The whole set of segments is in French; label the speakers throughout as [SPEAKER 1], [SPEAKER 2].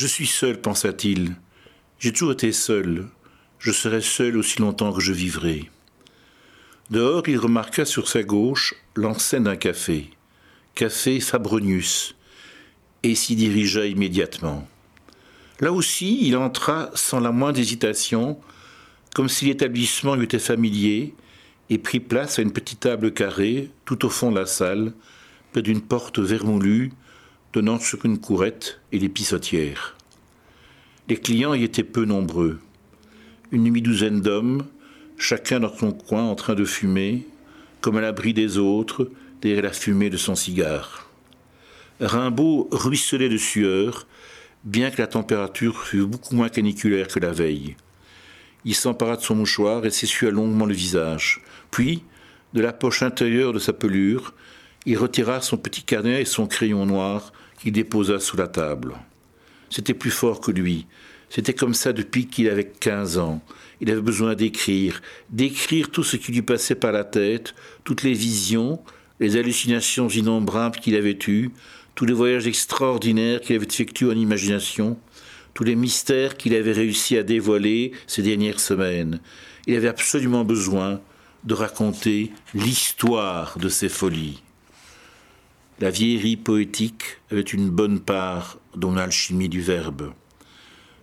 [SPEAKER 1] Je suis seul, pensa-t-il. J'ai toujours été seul. Je serai seul aussi longtemps que je vivrai. Dehors, il remarqua sur sa gauche l'enseigne d'un café. Café Fabronius. Et s'y dirigea immédiatement. Là aussi, il entra sans la moindre hésitation, comme si l'établissement lui était familier, et prit place à une petite table carrée, tout au fond de la salle, près d'une porte vermoulue donnant sur une courette et les pissotières. Les clients y étaient peu nombreux. Une demi-douzaine d'hommes, chacun dans son coin en train de fumer, comme à l'abri des autres, derrière la fumée de son cigare. Rimbaud ruisselait de sueur, bien que la température fût beaucoup moins caniculaire que la veille. Il s'empara de son mouchoir et s'essuya longuement le visage. Puis, de la poche intérieure de sa pelure, il retira son petit carnet et son crayon noir qu'il déposa sous la table. C'était plus fort que lui. C'était comme ça depuis qu'il avait quinze ans. Il avait besoin d'écrire, d'écrire tout ce qui lui passait par la tête, toutes les visions, les hallucinations innombrables qu'il avait eues, tous les voyages extraordinaires qu'il avait effectués en imagination, tous les mystères qu'il avait réussi à dévoiler ces dernières semaines. Il avait absolument besoin de raconter l'histoire de ses folies. La vieillerie poétique avait une bonne part dans l'alchimie du verbe.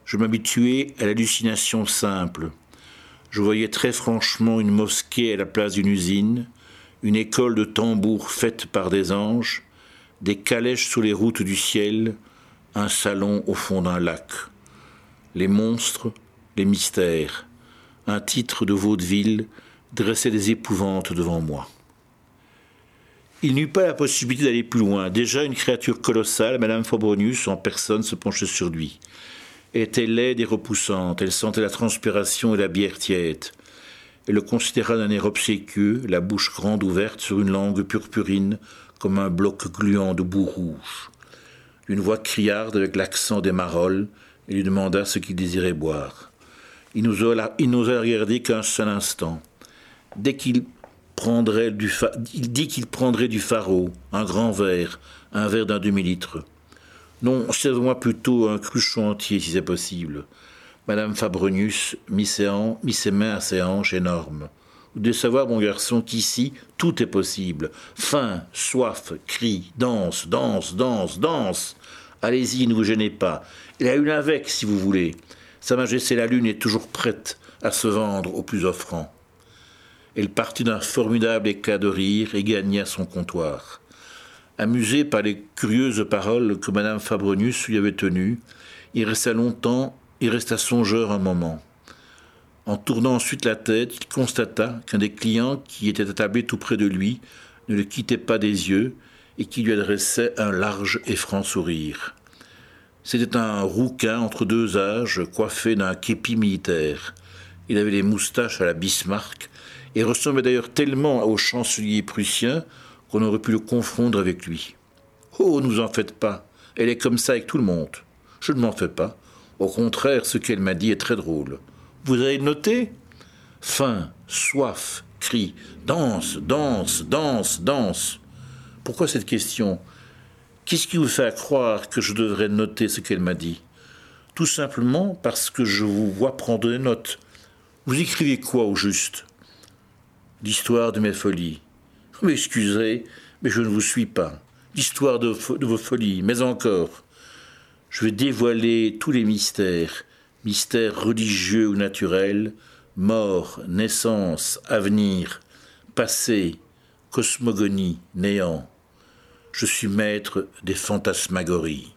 [SPEAKER 1] Je m'habituais à l'hallucination simple. Je voyais très franchement une mosquée à la place d'une usine, une école de tambours faite par des anges, des calèches sous les routes du ciel, un salon au fond d'un lac. Les monstres, les mystères. Un titre de vaudeville dressait des épouvantes devant moi. Il n'eut pas la possibilité d'aller plus loin. Déjà, une créature colossale, Madame Fabronius, en personne, se penchait sur lui. Elle était laide et repoussante. Elle sentait la transpiration et la bière tiède. Elle le considéra d'un air obséquieux, la bouche grande ouverte sur une langue purpurine, comme un bloc gluant de boue rouge. Une voix criarde avec l'accent des marolles, et lui demanda ce qu'il désirait boire. Il n'osa regarder qu'un seul instant. Dès qu'il prendrait il dit qu'il prendrait du faro, un grand verre, un verre d'un demi-litre. Non, serve-moi plutôt un cruchon entier si c'est possible. Madame Fabrenius mit ses, mains à ses hanches énormes. De savoir, mon garçon, qu'ici, tout est possible. Faim, soif, cri, danse, danse, danse, danse. Allez-y, ne vous gênez pas. Il a une avec, si vous voulez. Sa Majesté la Lune est toujours prête à se vendre au plus offrant. Elle partit d'un formidable éclat de rire et gagna son comptoir. Amusé par les curieuses paroles que Madame Fabronius lui avait tenues, il resta longtemps, il resta songeur un moment. En tournant ensuite la tête, il constata qu'un des clients qui était attablé tout près de lui ne le quittait pas des yeux et qui lui adressait un large et franc sourire. C'était un rouquin entre deux âges, coiffé d'un képi militaire. Il avait les moustaches à la Bismarck et ressemblait d'ailleurs tellement au chancelier prussien qu'on aurait pu le confondre avec lui. Oh, ne vous en faites pas, elle est comme ça avec tout le monde. Je ne m'en fais pas. Au contraire, ce qu'elle m'a dit est très drôle. Vous avez noté? Faim, soif, cri, danse, danse, danse, danse. Pourquoi cette question? Qu'est-ce qui vous fait croire que je devrais noter ce qu'elle m'a dit? Tout simplement parce que je vous vois prendre des notes. Vous écrivez quoi au juste? L'histoire de mes folies. M'excusez, mais je ne vous suis pas. L'histoire de, de vos folies, mais encore. Je vais dévoiler tous les mystères, mystères religieux ou naturels, mort, naissance, avenir, passé, cosmogonie, néant je suis maître des fantasmagories.